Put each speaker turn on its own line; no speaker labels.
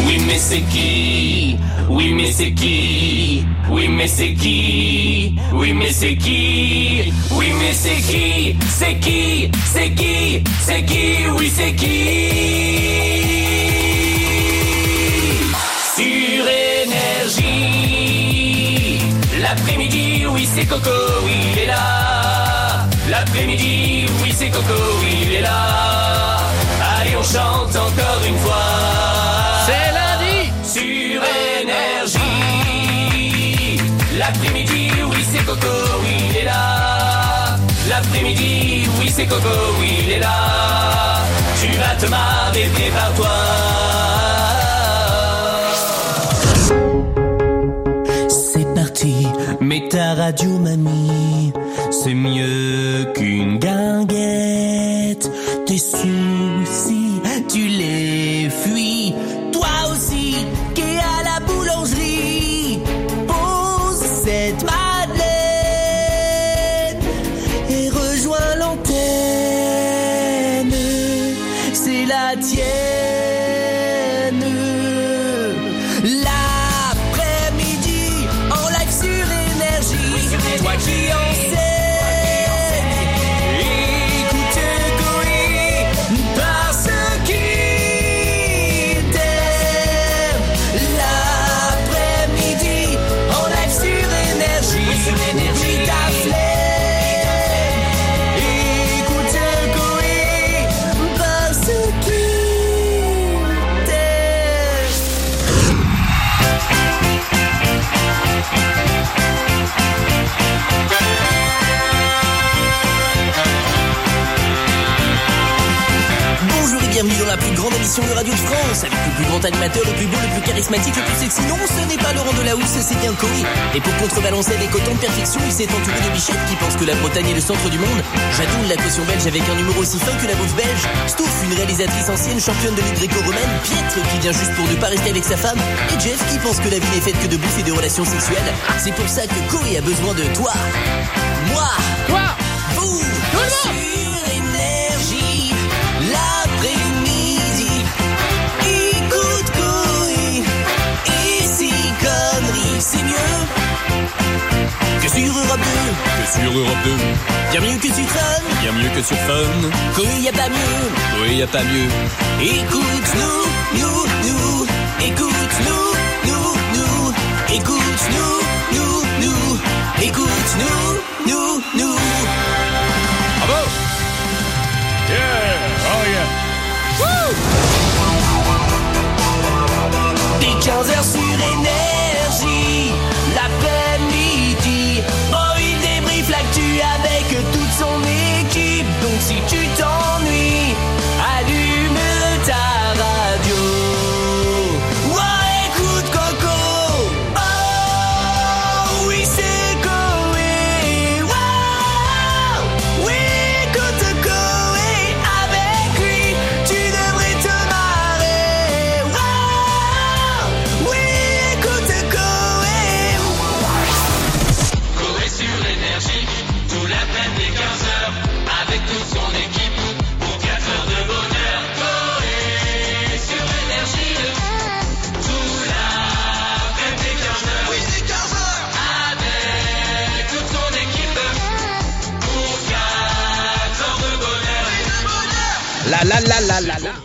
Oui mais c'est qui? Oui mais c'est qui? Oui mais c'est qui? Oui mais c'est qui? Oui mais c'est qui? C'est qui? C'est qui? C'est qui? Oui c'est qui? Sur énergie. L'après-midi, oui c'est Coco, il est là. L'après-midi, oui c'est Coco, il est là. Allez on chante encore une L'après-midi, oui, c'est Coco, il est là. L'après-midi, oui, c'est Coco, il est là. Tu vas te marrer, prépare-toi. C'est parti, mets ta radio, mamie. C'est mieux qu'une guinguette. Tes soucis, tu les la tienne. L'après-midi, en live sur énergie. Toi qui enseigne,
de radio de France Avec le plus grand animateur, le plus beau, le plus charismatique, le plus sexy. Non, ce n'est pas Laurent Delahousse, c'est bien Coé Et pour contrebalancer des cotons de perfection, il s'est entouré de bichettes qui pensent que la Bretagne est le centre du monde. Jadoul, la caution belge avec un humour aussi fin que la bouffe belge. Stouff, une réalisatrice ancienne championne de lutte gréco-romaine. Pietre, qui vient juste pour ne pas rester avec sa femme. Et Jeff, qui pense que la vie n'est faite que de bouffe et de relations sexuelles. C'est pour ça que Coé a besoin de toi. Moi.
Toi.
Vous.
Tout le monde
Europe 2
Que sur Europe 2,
Bien mieux que sur Fun.
Bien mieux que sur Fun.
Coé y a pas mieux.
Oui, y a pas mieux.
Écoute-nous, nous, nous. Écoute-nous, nous, nous. Écoute-nous, nous, nous. Écoute-nous, nous, nous
la la la la la